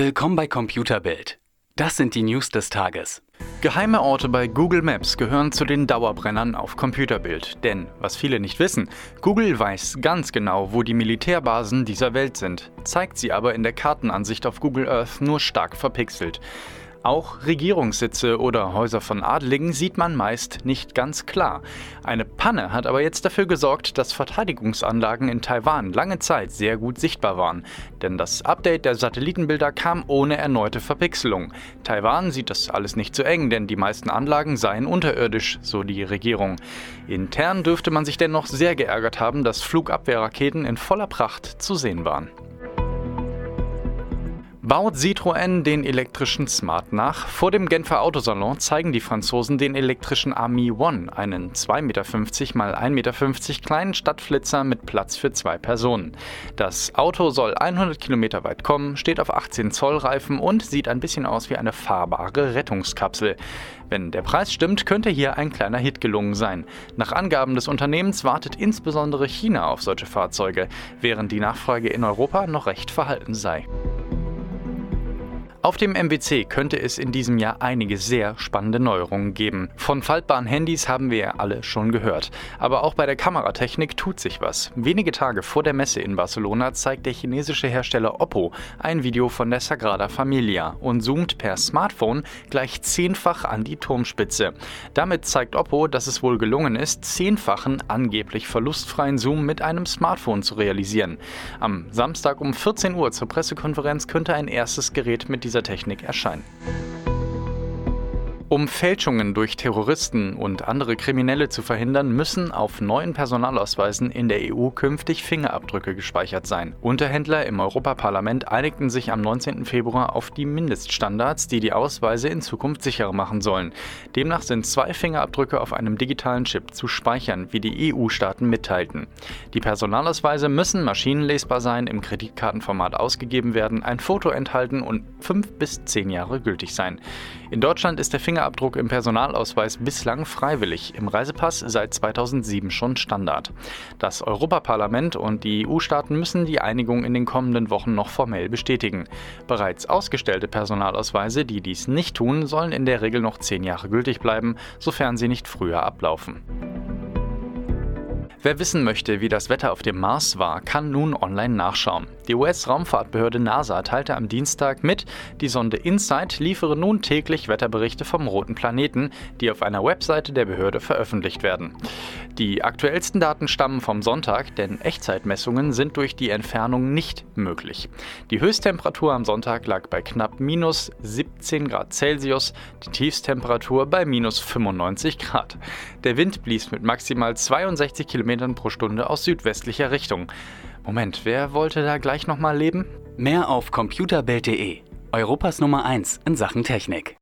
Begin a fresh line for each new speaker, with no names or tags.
Willkommen bei Computerbild. Das sind die News des Tages.
Geheime Orte bei Google Maps gehören zu den Dauerbrennern auf Computerbild. Denn, was viele nicht wissen, Google weiß ganz genau, wo die Militärbasen dieser Welt sind, zeigt sie aber in der Kartenansicht auf Google Earth nur stark verpixelt. Auch Regierungssitze oder Häuser von Adligen sieht man meist nicht ganz klar. Eine Panne hat aber jetzt dafür gesorgt, dass Verteidigungsanlagen in Taiwan lange Zeit sehr gut sichtbar waren. Denn das Update der Satellitenbilder kam ohne erneute Verpixelung. Taiwan sieht das alles nicht zu eng, denn die meisten Anlagen seien unterirdisch, so die Regierung. Intern dürfte man sich dennoch sehr geärgert haben, dass Flugabwehrraketen in voller Pracht zu sehen waren. Baut Citroën den elektrischen Smart nach? Vor dem Genfer Autosalon zeigen die Franzosen den elektrischen Ami One, einen 2,50 Meter x 1,50 Meter kleinen Stadtflitzer mit Platz für zwei Personen. Das Auto soll 100 Kilometer weit kommen, steht auf 18 Zoll Reifen und sieht ein bisschen aus wie eine fahrbare Rettungskapsel. Wenn der Preis stimmt, könnte hier ein kleiner Hit gelungen sein. Nach Angaben des Unternehmens wartet insbesondere China auf solche Fahrzeuge, während die Nachfrage in Europa noch recht verhalten sei. Auf dem MWC könnte es in diesem Jahr einige sehr spannende Neuerungen geben. Von faltbaren Handys haben wir ja alle schon gehört. Aber auch bei der Kameratechnik tut sich was. Wenige Tage vor der Messe in Barcelona zeigt der chinesische Hersteller Oppo ein Video von der Sagrada Familia und zoomt per Smartphone gleich zehnfach an die Turmspitze. Damit zeigt Oppo, dass es wohl gelungen ist, zehnfachen angeblich verlustfreien Zoom mit einem Smartphone zu realisieren. Am Samstag um 14 Uhr zur Pressekonferenz könnte ein erstes Gerät mit dieser Technik erscheinen. Um Fälschungen durch Terroristen und andere Kriminelle zu verhindern, müssen auf neuen Personalausweisen in der EU künftig Fingerabdrücke gespeichert sein. Unterhändler im Europaparlament einigten sich am 19. Februar auf die Mindeststandards, die die Ausweise in Zukunft sicherer machen sollen. Demnach sind zwei Fingerabdrücke auf einem digitalen Chip zu speichern, wie die EU-Staaten mitteilten. Die Personalausweise müssen maschinenlesbar sein, im Kreditkartenformat ausgegeben werden, ein Foto enthalten und fünf bis zehn Jahre gültig sein. In Deutschland ist der Finger Fingerabdruck im Personalausweis bislang freiwillig, im Reisepass seit 2007 schon Standard. Das Europaparlament und die EU-Staaten müssen die Einigung in den kommenden Wochen noch formell bestätigen. Bereits ausgestellte Personalausweise, die dies nicht tun, sollen in der Regel noch zehn Jahre gültig bleiben, sofern sie nicht früher ablaufen. Wer wissen möchte, wie das Wetter auf dem Mars war, kann nun online nachschauen. Die US-Raumfahrtbehörde NASA teilte am Dienstag mit, die Sonde InSight liefere nun täglich Wetterberichte vom roten Planeten, die auf einer Webseite der Behörde veröffentlicht werden. Die aktuellsten Daten stammen vom Sonntag, denn Echtzeitmessungen sind durch die Entfernung nicht möglich. Die Höchsttemperatur am Sonntag lag bei knapp minus 17 Grad Celsius, die Tiefstemperatur bei minus 95 Grad. Der Wind blies mit maximal 62 km Kilometern pro Stunde aus südwestlicher Richtung. Moment, wer wollte da gleich nochmal leben?
Mehr auf computerbild.de, Europas Nummer 1 in Sachen Technik.